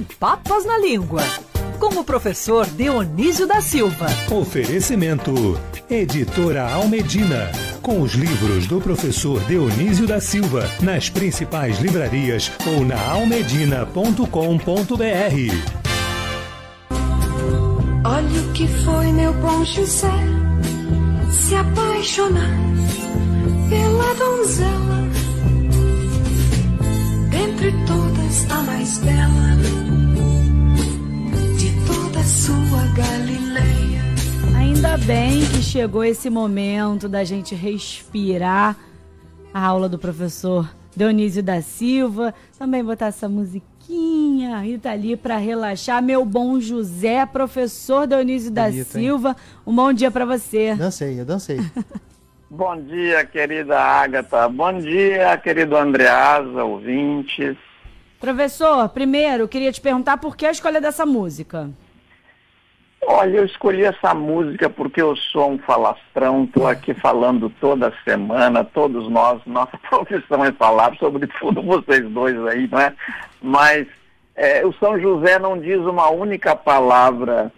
Sem Papas na Língua. Com o professor Dionísio da Silva. Oferecimento: Editora Almedina. Com os livros do professor Dionísio da Silva nas principais livrarias ou na almedina.com.br. Olha o que foi meu bom José se apaixonar pela donzela dentre todas a mais bela Ainda bem que chegou esse momento da gente respirar a aula do professor Dionísio da Silva, também botar essa musiquinha, Rita ali para relaxar. Meu bom José, professor Dionísio da Bonito, hein? Silva, um bom dia para você. Dancei, eu dancei. Bom dia, querida Agatha. Bom dia, querido Andreasa, ouvintes. Professor, primeiro, queria te perguntar por que a escolha dessa música. Olha, eu escolhi essa música porque eu sou um falastrão, estou aqui falando toda semana, todos nós, nossa profissão é falar, sobretudo vocês dois aí, não é? Mas é, o São José não diz uma única palavra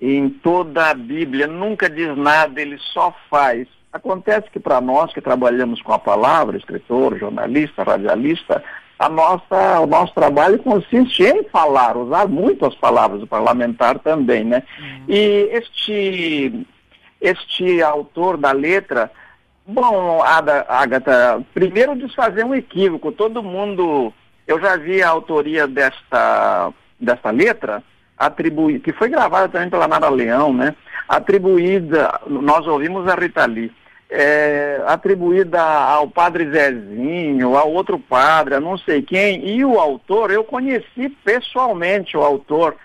em toda a Bíblia, nunca diz nada, ele só faz. Acontece que para nós que trabalhamos com a palavra, escritor, jornalista, radialista, a nossa, o nosso trabalho consiste em falar, usar muito as palavras, o parlamentar também, né? E este, este autor da letra, bom, Ada, Agatha, primeiro desfazer um equívoco, todo mundo, eu já vi a autoria desta, desta letra, atribuir, que foi gravada também pela Nara Leão, né? Atribuída, nós ouvimos a Rita Lee, é, atribuída ao padre Zezinho, ao outro padre, a não sei quem, e o autor, eu conheci pessoalmente o autor,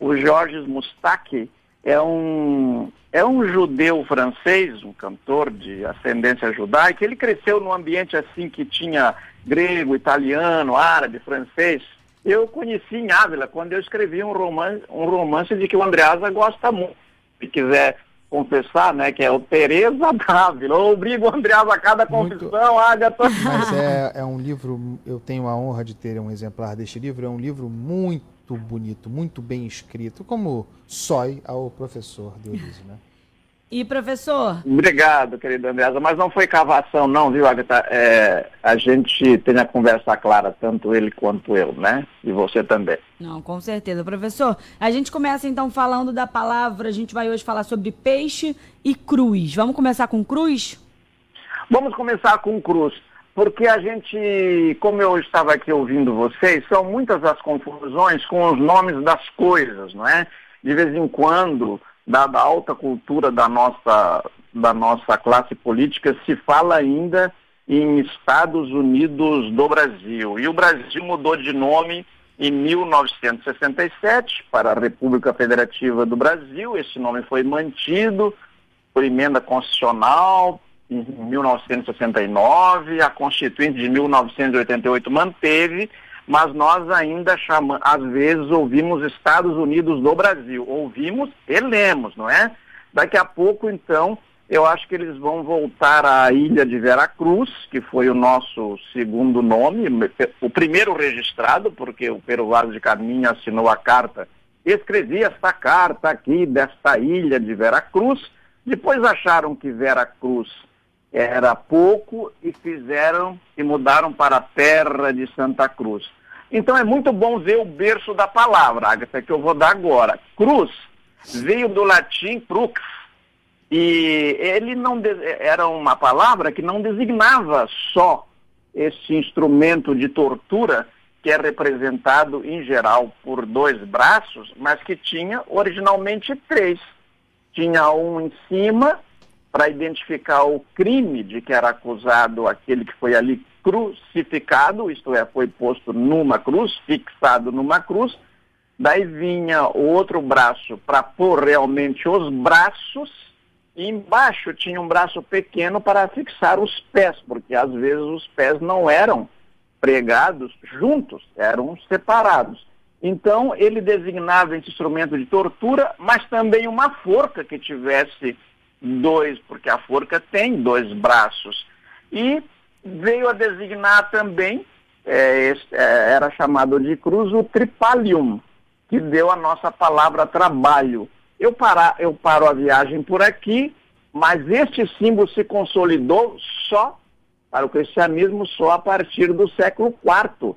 o Georges Moustaki, é um, é um judeu francês, um cantor de ascendência judaica, ele cresceu num ambiente assim que tinha grego, italiano, árabe, francês. Eu conheci em Ávila, quando eu escrevi um romance, um romance de que o Andreasa gosta muito. Se quiser confessar, né, que é o Tereza Dávila. Eu obrigo o Andreasa a cada Muito. confissão, Agatha. Mas é, é um livro, eu tenho a honra de ter um exemplar deste livro, é um livro muito bonito, muito bem escrito, como sói ao professor Dionísio, né? E professor, Obrigado, querido Andreasa, mas não foi cavação não, viu, Agatha? É, a gente tem a conversa clara, tanto ele quanto eu, né? E você também. Não, com certeza. Professor, a gente começa então falando da palavra, a gente vai hoje falar sobre peixe e cruz. Vamos começar com cruz? Vamos começar com cruz, porque a gente, como eu estava aqui ouvindo vocês, são muitas as confusões com os nomes das coisas, não é? De vez em quando, dada a alta cultura da nossa, da nossa classe política, se fala ainda em Estados Unidos do Brasil. E o Brasil mudou de nome em 1967 para a República Federativa do Brasil. Esse nome foi mantido por emenda constitucional em 1969, a Constituinte de 1988 manteve, mas nós ainda chamamos, às vezes ouvimos Estados Unidos do Brasil. Ouvimos e lemos, não é? Daqui a pouco, então, eu acho que eles vão voltar à ilha de Veracruz, que foi o nosso segundo nome, o primeiro registrado, porque o Pero de Caminha assinou a carta. Escrevi esta carta aqui desta ilha de Veracruz. Depois acharam que Veracruz era pouco e fizeram e mudaram para a terra de Santa Cruz. Então é muito bom ver o berço da palavra, Agatha, que eu vou dar agora. Cruz veio do latim crux, e ele não era uma palavra que não designava só esse instrumento de tortura que é representado em geral por dois braços, mas que tinha originalmente três. Tinha um em cima para identificar o crime de que era acusado aquele que foi ali crucificado, isto é, foi posto numa cruz, fixado numa cruz. Daí vinha o outro braço para pôr realmente os braços e embaixo tinha um braço pequeno para fixar os pés, porque às vezes os pés não eram pregados juntos, eram separados. Então ele designava esse instrumento de tortura, mas também uma forca que tivesse dois, porque a forca tem dois braços. E veio a designar também, é, é, era chamado de cruz o tripalium, que deu a nossa palavra trabalho. Eu, parar, eu paro a viagem por aqui, mas este símbolo se consolidou só para o cristianismo só a partir do século IV,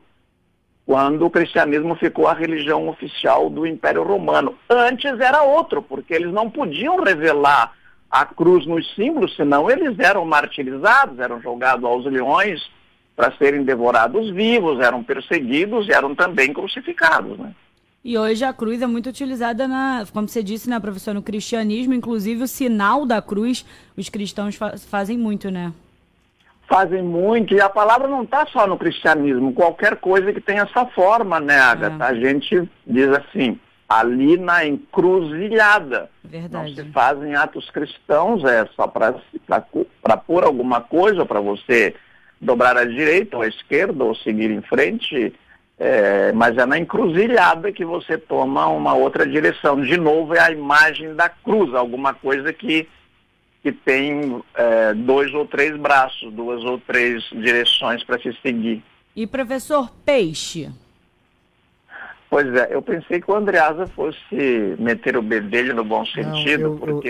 quando o cristianismo ficou a religião oficial do Império Romano. Antes era outro, porque eles não podiam revelar a cruz nos símbolos, senão eles eram martirizados, eram jogados aos leões para serem devorados vivos, eram perseguidos e eram também crucificados. Né? E hoje a cruz é muito utilizada, na, como você disse, né, professor, no cristianismo, inclusive o sinal da cruz, os cristãos fa fazem muito, né? Fazem muito, e a palavra não está só no cristianismo, qualquer coisa que tenha essa forma, né, Agatha? É. A gente diz assim, ali na encruzilhada. Verdade. Não se fazem atos cristãos, é só para pôr alguma coisa, para você dobrar à direita ou à esquerda, ou seguir em frente, é, mas é na encruzilhada que você toma uma outra direção. De novo, é a imagem da cruz, alguma coisa que, que tem é, dois ou três braços, duas ou três direções para se seguir. E professor Peixe? Pois é, eu pensei que o Andreasa fosse meter o bedelho no bom sentido, Não, eu, porque...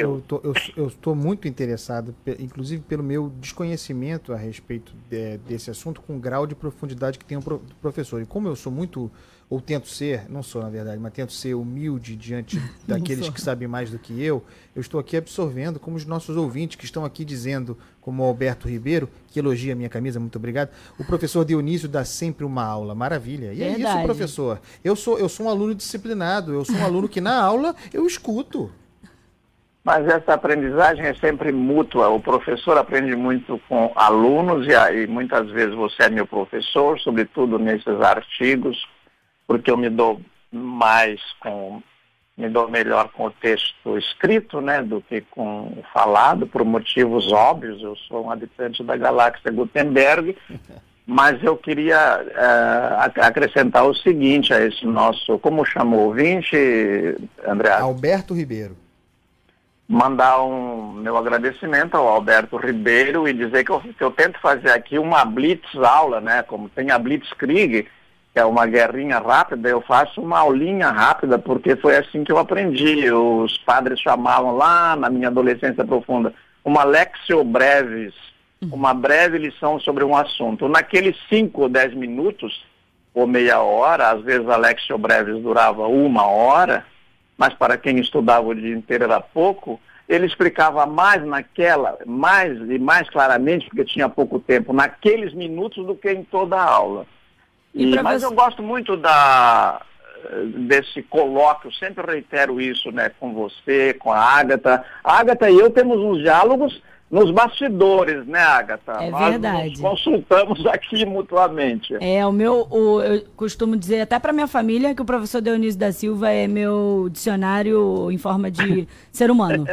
Eu estou muito interessado, inclusive pelo meu desconhecimento a respeito de, desse assunto, com o grau de profundidade que tem o professor. E como eu sou muito ou tento ser, não sou na verdade, mas tento ser humilde diante daqueles que sabem mais do que eu, eu estou aqui absorvendo, como os nossos ouvintes que estão aqui dizendo, como o Alberto Ribeiro, que elogia a minha camisa, muito obrigado. O professor Dionísio dá sempre uma aula, maravilha. E verdade. é isso, professor. Eu sou, eu sou um aluno disciplinado, eu sou um aluno que na aula eu escuto. Mas essa aprendizagem é sempre mútua. O professor aprende muito com alunos e, e muitas vezes você é meu professor, sobretudo nesses artigos porque eu me dou mais com me dou melhor com o texto escrito, né, do que com o falado, por motivos óbvios. Eu sou um habitante da galáxia Gutenberg, mas eu queria uh, acrescentar o seguinte a esse nosso, como chamou o ouvinte, André? Alberto Ribeiro. Mandar um meu agradecimento ao Alberto Ribeiro e dizer que eu, que eu tento fazer aqui uma blitz aula, né, como tem a Blitzkrieg, que é uma guerrinha rápida, eu faço uma aulinha rápida, porque foi assim que eu aprendi. Os padres chamavam lá na minha adolescência profunda uma lexio brevis, uma breve lição sobre um assunto. Naqueles 5 ou 10 minutos, ou meia hora, às vezes a lexio brevis durava uma hora, mas para quem estudava o dia inteiro era pouco, ele explicava mais naquela, mais e mais claramente, porque tinha pouco tempo, naqueles minutos do que em toda a aula. E, mas eu gosto muito da, desse colóquio, sempre reitero isso né, com você, com a Ágata. A Ágata e eu temos uns diálogos nos bastidores, né, Agatha? É Nós verdade. consultamos aqui mutuamente. É, o meu, o, eu costumo dizer até para minha família que o professor Dionísio da Silva é meu dicionário em forma de ser humano.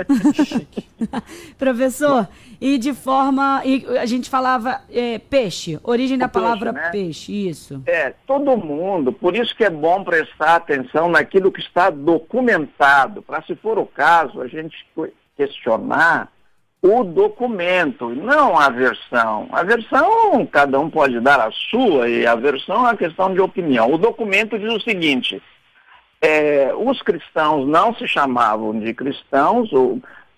professor, e de forma. E a gente falava é, peixe, origem da palavra peixe, né? peixe, isso. É, todo mundo, por isso que é bom prestar atenção naquilo que está documentado, para se for o caso, a gente questionar o documento, não a versão. A versão, cada um pode dar a sua, e a versão é uma questão de opinião. O documento diz o seguinte: é, os cristãos não se chamavam de cristãos,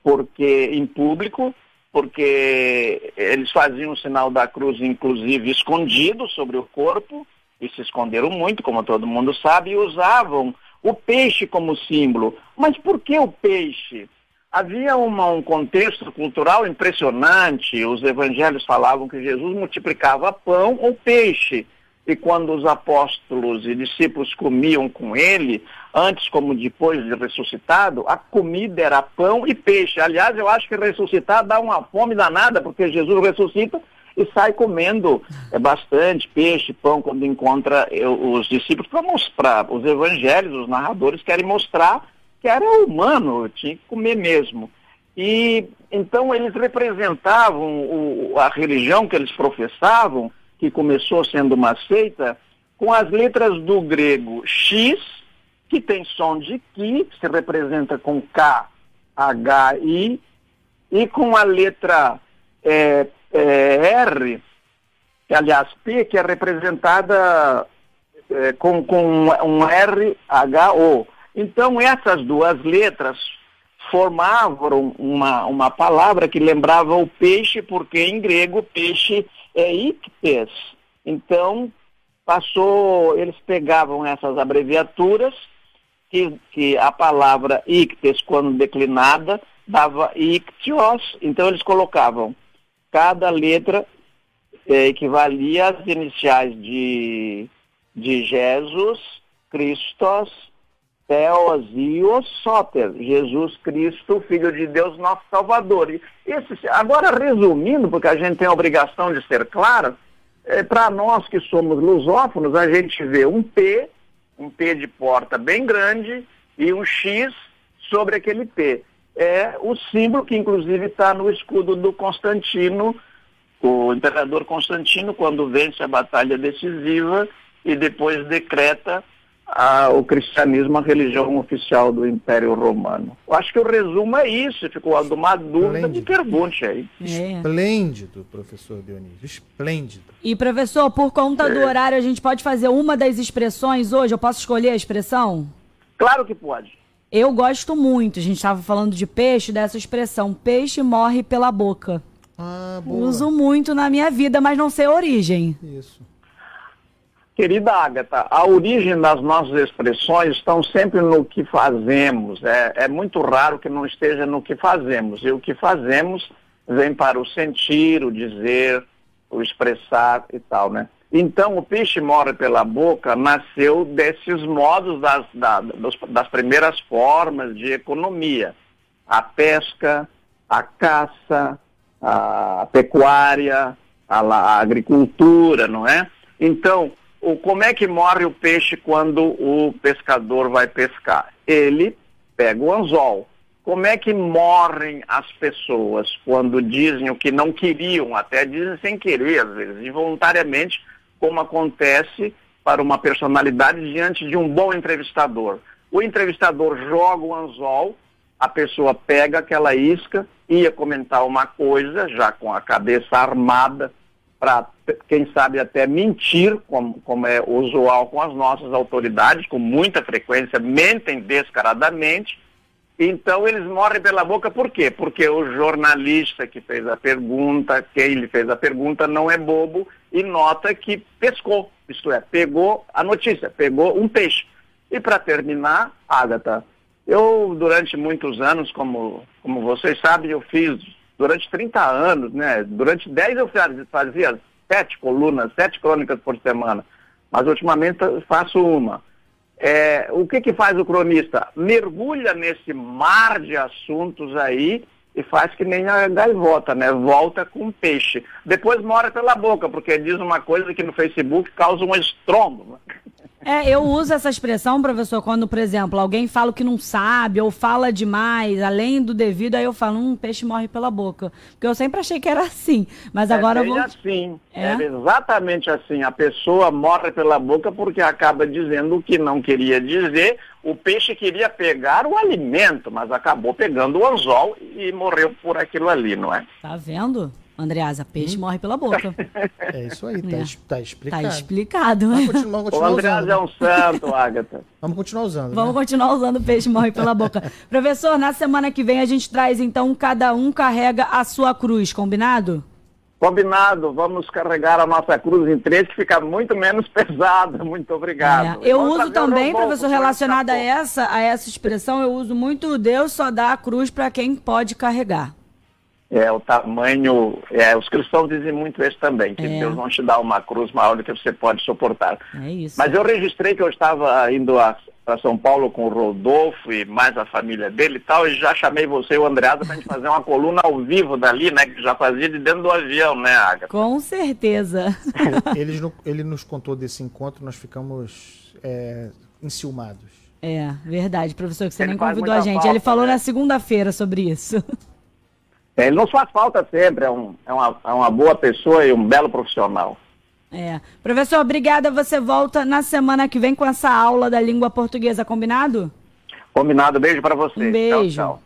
porque em público, porque eles faziam o sinal da cruz, inclusive, escondido sobre o corpo, e se esconderam muito, como todo mundo sabe, e usavam o peixe como símbolo. Mas por que o peixe? Havia uma, um contexto cultural impressionante. Os evangelhos falavam que Jesus multiplicava pão ou peixe. E quando os apóstolos e discípulos comiam com ele, antes como depois de ressuscitado, a comida era pão e peixe. Aliás, eu acho que ressuscitar dá uma fome danada, porque Jesus ressuscita e sai comendo é, bastante peixe, pão, quando encontra os discípulos, para mostrar. Os evangelhos, os narradores querem mostrar que era humano, tinha que comer mesmo. E então eles representavam o, a religião que eles professavam, que começou sendo uma seita, com as letras do grego X, que tem som de Ki, que se representa com K, H, I, e com a letra é, é, R, que, aliás P, que é representada é, com, com um R, H, O. Então, essas duas letras formavam uma, uma palavra que lembrava o peixe, porque em grego peixe é ictes. Então, passou, eles pegavam essas abreviaturas, que, que a palavra ictes, quando declinada, dava ictios, então eles colocavam cada letra é, equivalia às iniciais de, de Jesus, Christos, Theos e Soter, Jesus Cristo, Filho de Deus, nosso Salvador. E esse, agora, resumindo, porque a gente tem a obrigação de ser claro, é, para nós que somos lusófonos, a gente vê um P, um P de porta bem grande, e um X sobre aquele P. É o símbolo que, inclusive, está no escudo do Constantino, o imperador Constantino, quando vence a batalha decisiva e depois decreta a, o cristianismo a religião oficial do Império Romano. Eu acho que o resumo é isso. Ficou uma dúvida, me pergunte aí. É. Esplêndido, professor Dionísio, esplêndido. E, professor, por conta do é. horário, a gente pode fazer uma das expressões hoje? Eu posso escolher a expressão? Claro que pode. Eu gosto muito, a gente estava falando de peixe, dessa expressão, peixe morre pela boca. Ah, boa. Uso muito na minha vida, mas não sei a origem. Isso. Querida Agatha, a origem das nossas expressões estão sempre no que fazemos. É, é muito raro que não esteja no que fazemos. E o que fazemos vem para o sentir, o dizer, o expressar e tal, né? Então, o peixe morre pela boca nasceu desses modos das, da, das primeiras formas de economia. A pesca, a caça, a pecuária, a, a agricultura, não é? Então, o, como é que morre o peixe quando o pescador vai pescar? Ele pega o anzol. Como é que morrem as pessoas quando dizem o que não queriam, até dizem sem querer, às vezes, involuntariamente, como acontece para uma personalidade diante de um bom entrevistador? O entrevistador joga o anzol, a pessoa pega aquela isca, ia comentar uma coisa, já com a cabeça armada, para, quem sabe, até mentir, como, como é usual com as nossas autoridades, com muita frequência, mentem descaradamente. Então eles morrem pela boca por quê? Porque o jornalista que fez a pergunta, quem lhe fez a pergunta, não é bobo e nota que pescou, isto é, pegou a notícia, pegou um peixe. E para terminar, Agatha, eu durante muitos anos, como, como vocês sabem, eu fiz durante 30 anos, né? Durante 10 eu fazia sete colunas, sete crônicas por semana, mas ultimamente faço uma. É, o que, que faz o cronista? Mergulha nesse mar de assuntos aí e faz que nem a gaivota, né? Volta com peixe. Depois mora pela boca, porque diz uma coisa que no Facebook causa um estrondo. É, eu uso essa expressão, professor, quando, por exemplo, alguém fala que não sabe ou fala demais, além do devido, aí eu falo, um peixe morre pela boca. Porque eu sempre achei que era assim, mas é agora é eu vou... assim, é? é exatamente assim. A pessoa morre pela boca porque acaba dizendo o que não queria dizer. O peixe queria pegar o alimento, mas acabou pegando o anzol e morreu por aquilo ali, não é? Tá vendo? Andreasa, peixe hum. morre pela boca. É isso aí, tá, é. tá explicado. Tá explicado. Vamos continuar, vamos continuar o Andreasa é um santo, Agatha. Vamos continuar usando. Vamos né? continuar usando peixe morre pela boca. Professor, na semana que vem a gente traz, então, cada um carrega a sua cruz, combinado? Combinado, vamos carregar a nossa cruz em três, que fica muito menos pesada. Muito obrigado. É. Eu vamos uso também, professor, relacionado a essa, a essa expressão, eu uso muito Deus só dá a cruz para quem pode carregar é o tamanho. É, os cristãos dizem muito isso também, que é. Deus não te dá uma cruz maior do que você pode suportar. É isso. Mas eu registrei que eu estava indo para São Paulo com o Rodolfo e mais a família dele e tal, e já chamei você e o Andreado para a gente fazer uma coluna ao vivo dali, né? Que já fazia de dentro do avião, né, Agatha? Com certeza. ele, ele nos contou desse encontro, nós ficamos é, enciumados. É, verdade, professor, que você ele nem convidou a gente. Falta, ele falou né? na segunda-feira sobre isso. É, ele nos faz falta sempre, é, um, é, uma, é uma boa pessoa e um belo profissional. É. Professor, obrigada. Você volta na semana que vem com essa aula da língua portuguesa, combinado? Combinado. Beijo para você. Um beijo. Tchau, tchau.